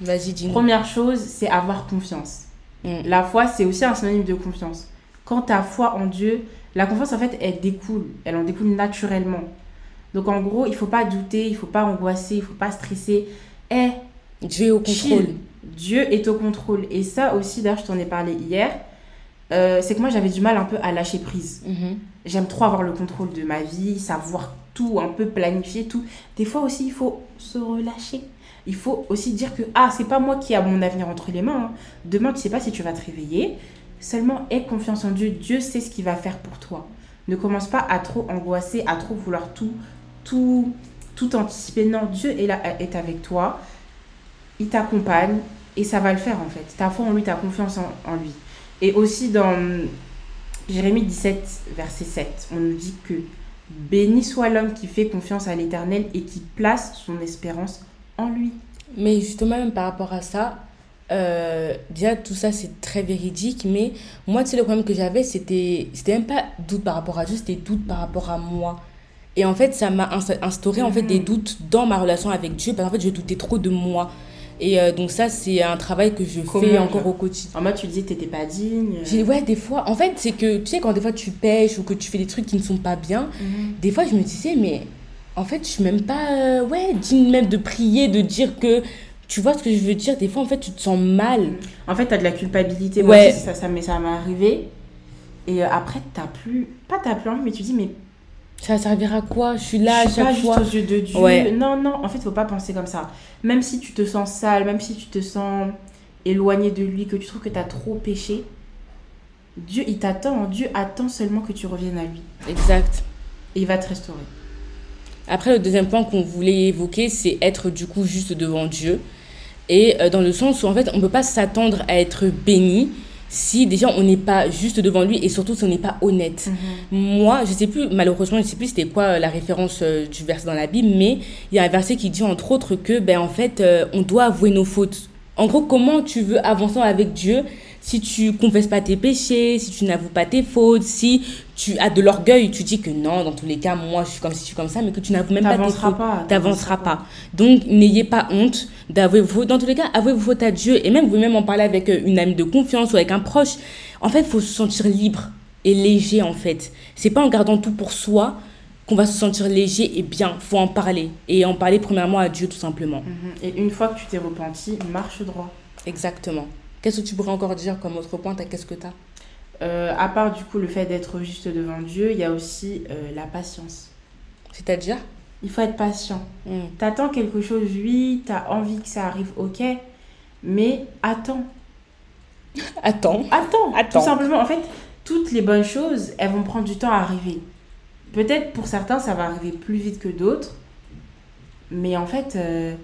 Vas-y, dis-nous. Première chose, c'est avoir confiance. Mm. La foi, c'est aussi un synonyme de confiance. Quand tu as foi en Dieu, la confiance, en fait, elle découle. Elle en découle naturellement. Donc, en gros, il faut pas douter, il faut pas angoisser, il faut pas stresser. Eh, Dieu est au chill. contrôle. Dieu est au contrôle. Et ça aussi, d'ailleurs, je t'en ai parlé hier. euh, c'est que moi, j'avais du mal un peu à lâcher prise. Mhm. J'aime trop avoir le contrôle de ma vie, savoir tout, un peu planifier tout. Des fois aussi, il faut se relâcher. Il faut aussi dire que, ah, c'est pas moi qui a mon avenir entre les mains. hein. Demain, tu sais pas si tu vas te réveiller. Seulement, aie confiance en Dieu. Dieu sait ce qu'il va faire pour toi. Ne commence pas à trop angoisser, à trop vouloir tout, tout, tout anticiper. Non, Dieu est là, est avec toi. Il t'accompagne et ça va le faire en fait. Ta foi en lui, ta confiance en, en lui. Et aussi dans Jérémie 17, verset 7, on nous dit que béni soit l'homme qui fait confiance à l'Éternel et qui place son espérance en lui. Mais justement, même par rapport à ça, euh, déjà tout ça c'est très véridique, mais moi, tu sais, le problème que j'avais, c'était c'était même pas doute par rapport à Dieu, c'était doute par rapport à moi. Et en fait, ça m'a insta- instauré en fait des Mhm. doutes dans ma relation avec Dieu, parce qu'en fait, je doutais trop de moi. Et euh, donc, ça, c'est un travail que je Comment, fais encore au quotidien. En mode, tu disais que t'étais pas digne. J'ai- Ouais, des fois, en fait, c'est que tu sais, quand des fois tu pêches ou que tu fais des trucs qui ne sont pas bien, Mhm. des fois, je me disais, mais en fait, je suis même pas, euh, ouais, digne même de prier, de dire que, tu vois ce que je veux dire, des fois, en fait, tu te sens mal. En fait, t'as de la culpabilité. Moi Ouais. aussi, ça, ça, m'est- ça m'est arrivé. Et euh, après, t'as plus. Pas t'as plus envie, mais tu dis, mais Ça servira à quoi? Je suis là à je suis pas chaque fois. aux yeux de Dieu. Ouais. Non, non, en fait, faut pas penser comme ça. Même si tu te sens sale, même si tu te sens éloigné de lui, que tu trouves que t'as trop péché, Dieu, il t'attend. Dieu attend seulement que tu reviennes à lui. Exact. Et il va te restaurer. Après, le deuxième point qu'on voulait évoquer, c'est être du coup juste devant Dieu. Et euh, dans le sens où en fait, on ne peut pas s'attendre à être béni si déjà on n'est pas juste devant lui et surtout si on n'est pas honnête. Mhm. Moi, je sais plus, malheureusement, je sais plus c'était quoi euh, la référence euh, du verset dans la Bible, mais il y a un verset qui dit entre autres que, ben en fait, euh, on doit avouer nos fautes. En gros, comment tu veux avancer avec Dieu si tu confesses pas tes péchés, si tu n'avoues pas tes fautes, si tu as de l'orgueil, tu dis que non, dans tous les cas, moi je suis comme si je suis comme ça, mais que tu n'avoues même pas tes fautes. pas, T'avanceras pas. Donc n'ayez pas honte d'avouer vos fautes. Dans tous les cas, avouez vos fautes à Dieu et même vous même en parler avec euh, une amie de confiance ou avec un proche. En fait, il faut se sentir libre et léger en fait. C'est pas en gardant tout pour soi qu'on va se sentir léger et bien. Faut en parler et en parler premièrement à Dieu tout simplement. Mhm. Et une fois que tu t'es repenti, marche droit. Exactement. Qu'est-ce que tu pourrais encore dire comme autre point Qu'est-ce que tu as Euh, à part du coup le fait d'être juste devant Dieu, il y a aussi euh, la patience. C'est-à-dire? Il faut être patient. Hmm. T'attends quelque chose, oui, t'as envie que ça arrive, ok, mais attends. Attends. Attends, Attends. tout simplement. En fait, toutes les bonnes choses, elles vont prendre du temps à arriver. Peut-être pour certains, ça va arriver plus vite que d'autres, mais en fait, euh,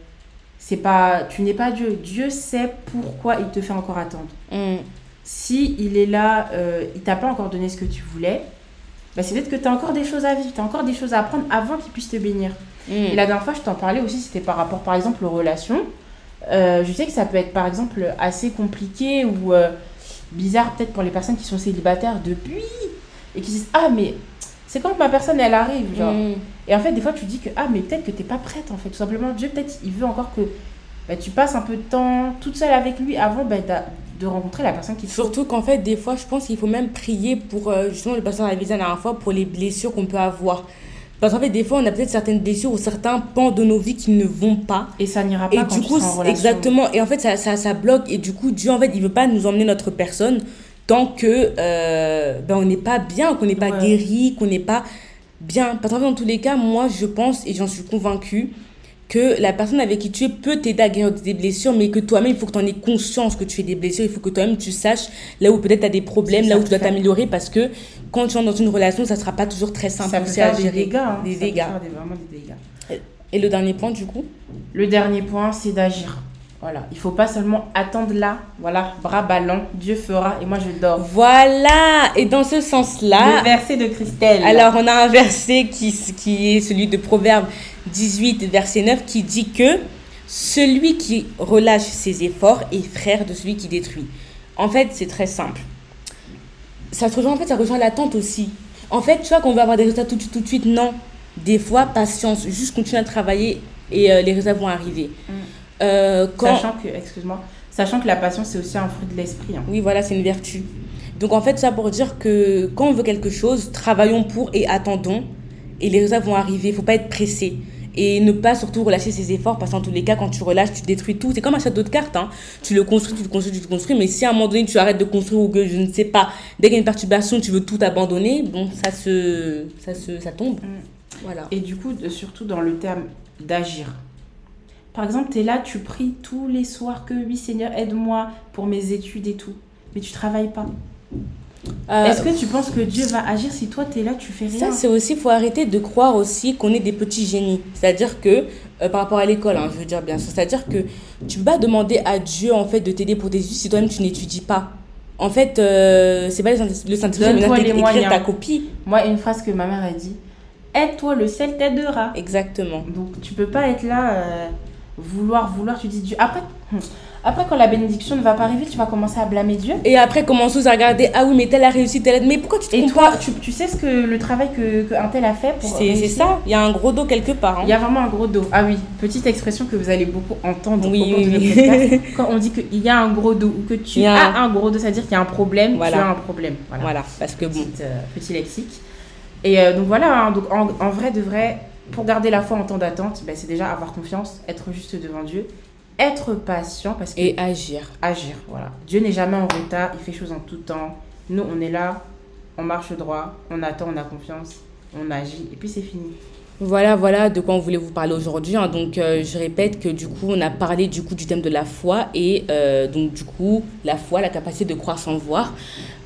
c'est pas, tu n'es pas Dieu. Dieu sait pourquoi il te fait encore attendre. Hmm. Si il est là, euh, il t'a pas encore donné ce que tu voulais, bah c'est peut-être que tu as encore des choses à vivre, tu as encore des choses à apprendre avant qu'il puisse te bénir. Hmm. Et la dernière fois, je t'en parlais aussi, c'était par rapport, par exemple, aux relations. Euh, je sais que ça peut être, par exemple, assez compliqué ou euh, bizarre peut-être pour les personnes qui sont célibataires depuis et qui disent Ah, mais c'est quand ma personne, elle arrive, genre. Hmm. Et en fait, des fois, tu dis que, ah, mais peut-être que t'es pas prête, en fait. Tout simplement, Dieu, peut-être, il veut encore que bah, tu passes un peu de temps toute seule avec lui avant bah, de rencontrer la personne qui te. Surtout qu'en fait, des fois, je pense qu'il faut même prier pour, euh, justement, le passage à la dernière fois, pour les blessures qu'on peut avoir. Parce qu'en fait, des fois, on a peut-être certaines blessures ou certains pans de nos vies qui ne vont pas. Et ça n'ira pas Et quand du tu coup, seras en c'est- relation. exactement. Et en fait, ça, ça, ça bloque. Et du coup, Dieu, en fait, il veut pas nous emmener notre personne tant que euh, ben, on n'est pas bien, qu'on n'est pas Ouais. guéri, qu'on n'est pas bien. Parce fait, dans tous les cas, moi, je pense et j'en suis convaincue que la personne avec qui tu es peut t'aider à guérir des blessures, mais que toi-même, il faut que tu en aies conscience que tu fais des blessures. Il faut que toi-même, tu saches là où peut-être tu as des problèmes, là où peut tu dois faire- t'améliorer, parce que quand tu entres dans une relation, ça sera pas toujours très simple ça peut aussi à faire des gérer. dégâts. hein. Des Ça peut dégâts. faire des- vraiment des dégâts. Et le dernier point, du coup? Le dernier point, c'est d'agir. Voilà, il faut pas seulement attendre là, voilà, bras ballants, Dieu fera et moi je dors. Voilà, et dans ce sens-là, Le verset de Christelle. alors on a un verset qui, qui est celui de Proverbe 18, verset 9, qui dit que celui qui relâche ses efforts est frère de celui qui détruit. En fait, c'est très simple. Ça se rejoint, en fait, ça rejoint l'attente aussi. En fait, tu vois qu'on veut avoir des résultats tout de suite, tout de suite, non. Des fois, patience, juste continuer à travailler et euh, les résultats vont arriver. Mm. Euh, quand... Sachant que, excuse-moi, sachant que la patience c'est aussi un fruit de l'esprit. hein. Oui, voilà, c'est une vertu. Donc en fait, ça pour dire que quand on veut quelque chose, travaillons pour et attendons. Et les résultats vont arriver. Il faut pas être pressé. Et ne pas surtout relâcher ses efforts parce qu'en tous les cas, quand tu relâches, tu détruis tout. C'est comme un château de cartes. Hein. Tu le construis, tu le construis, tu le construis. Mais si à un moment donné, tu arrêtes de construire ou que je ne sais pas, dès qu'il y a une perturbation, tu veux tout abandonner, bon, ça se, ça se, ça tombe. Mm. Voilà. Et du coup, surtout dans le terme d'agir. Par exemple, tu es là, tu pries tous les soirs que oui Seigneur, aide-moi pour mes études et tout. Mais tu travailles pas. Euh, Est-ce que tu penses que Dieu va agir si toi tu es là, tu fais rien Ça, c'est aussi, faut arrêter de croire aussi qu'on est des petits génies. C'est-à-dire que, euh, par rapport à l'école, hein, je veux dire bien sûr, c'est-à-dire que tu pas demander à Dieu, en fait, de t'aider pour tes études si toi-même tu n'étudies pas. En fait, euh, c'est pas le Saint- le Saint-Esprit qui va ta copie. Moi, une phrase que ma mère a dit Aide-toi, le ciel t'aidera. Exactement. Donc tu peux pas être là, vouloir, vouloir, tu dis Dieu. Après, après, quand la bénédiction ne va pas arriver, tu vas commencer à blâmer Dieu. Et après, commence à regarder, ah oui, mais tel a réussi, tel a... Mais pourquoi tu te Et compares toi, tu, tu sais ce que le travail que, que un tel a fait pour. C'est ça, il y a un gros dos quelque part. hein. Il y a vraiment un gros dos. Ah oui, petite expression que vous allez beaucoup entendre Oui, au cours oui, de. Quand on dit qu'il y a un gros dos ou que tu Il y a as un gros dos, c'est-à-dire qu'il y a un problème, Voilà. tu as un problème. Voilà. Voilà, parce que bon. Petite, euh, petit lexique. Et euh, donc voilà, hein, donc en, en vrai de vrai, pour garder la foi en temps d'attente, ben, c'est déjà avoir confiance, être juste devant Dieu, être patient parce que Et agir. agir. Voilà. Dieu n'est jamais en retard, il fait choses en tout temps. Nous, on est là, on marche droit, on attend, on a confiance, on agit, et puis c'est fini. Voilà, voilà de quoi on voulait vous parler aujourd'hui. hein. Donc, euh, je répète que du coup, on a parlé du coup du thème de la foi et euh, donc du coup, la foi, la capacité de croire sans voir.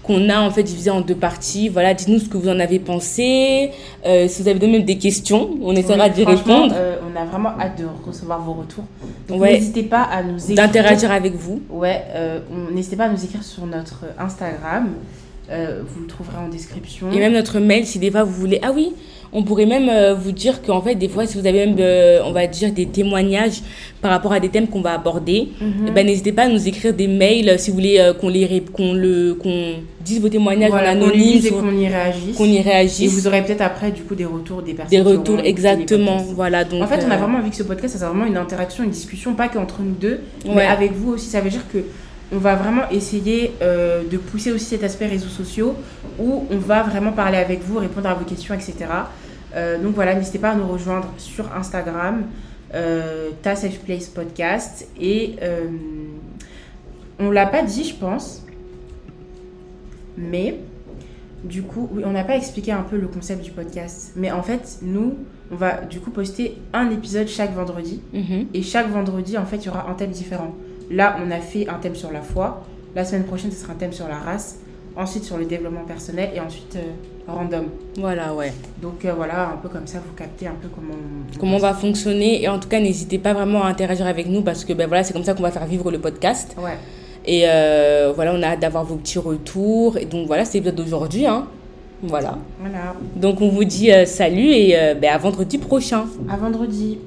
Qu'on a en fait divisé en deux parties. Voilà, dites-nous ce que vous en avez pensé. Euh, si vous avez même des questions, on essaiera Oui, d'y répondre. euh, on a vraiment hâte de recevoir vos retours. Donc Ouais. n'hésitez pas à nous écrire. D'interagir avec vous. Ouais, euh, n'hésitez pas à nous écrire sur notre Instagram. Vous le trouverez en description. Et même notre mail, si des fois vous voulez. Ah oui, on pourrait même euh, vous dire qu'en fait, des fois, si vous avez même, euh, on va dire, des témoignages par rapport à des thèmes qu'on va aborder, Mhm. eh ben, n'hésitez pas à nous écrire des mails euh, si vous voulez qu'on les qu'on le qu'on dise vos témoignages Voilà, en qu'on anonyme, lise et qu'on y réagisse. qu'on y Et réagisse. vous aurez peut-être après du coup des retours des personnes. Des retours, exactement. Voilà, donc. En fait, on a vraiment envie que ce podcast, ça soit vraiment une interaction, une discussion, pas qu'entre nous deux, mais avec vous aussi. Ça veut dire que on va vraiment essayer euh, de pousser aussi cet aspect réseaux sociaux où on va vraiment parler avec vous, répondre à vos questions, etc. Euh, donc voilà, n'hésitez pas à nous rejoindre sur Instagram, euh, Ta Safe Place Podcast. Et euh, on l'a pas dit, je pense, mais du coup, oui, on n'a pas expliqué un peu le concept du podcast. Mais en fait, nous, on va du coup poster un épisode chaque vendredi. mhm. Et chaque vendredi, en fait, il y aura un thème différent. Là, on a fait un thème sur la foi. La semaine prochaine, ce sera un thème sur la race. Ensuite, sur le développement personnel. Et ensuite, euh, random. Voilà, ouais. Donc euh, voilà, un peu comme ça, vous captez un peu comment on, Comment on va fonctionner. Et en tout cas, n'hésitez pas vraiment à interagir avec nous parce que ben, voilà, c'est comme ça qu'on va faire vivre le podcast. Ouais. Et euh, voilà, on a hâte d'avoir vos petits retours. Et donc voilà, c'est l'épisode d'aujourd'hui. Hein. Voilà. Voilà. Donc on vous dit euh, salut et ben, à vendredi prochain. À vendredi.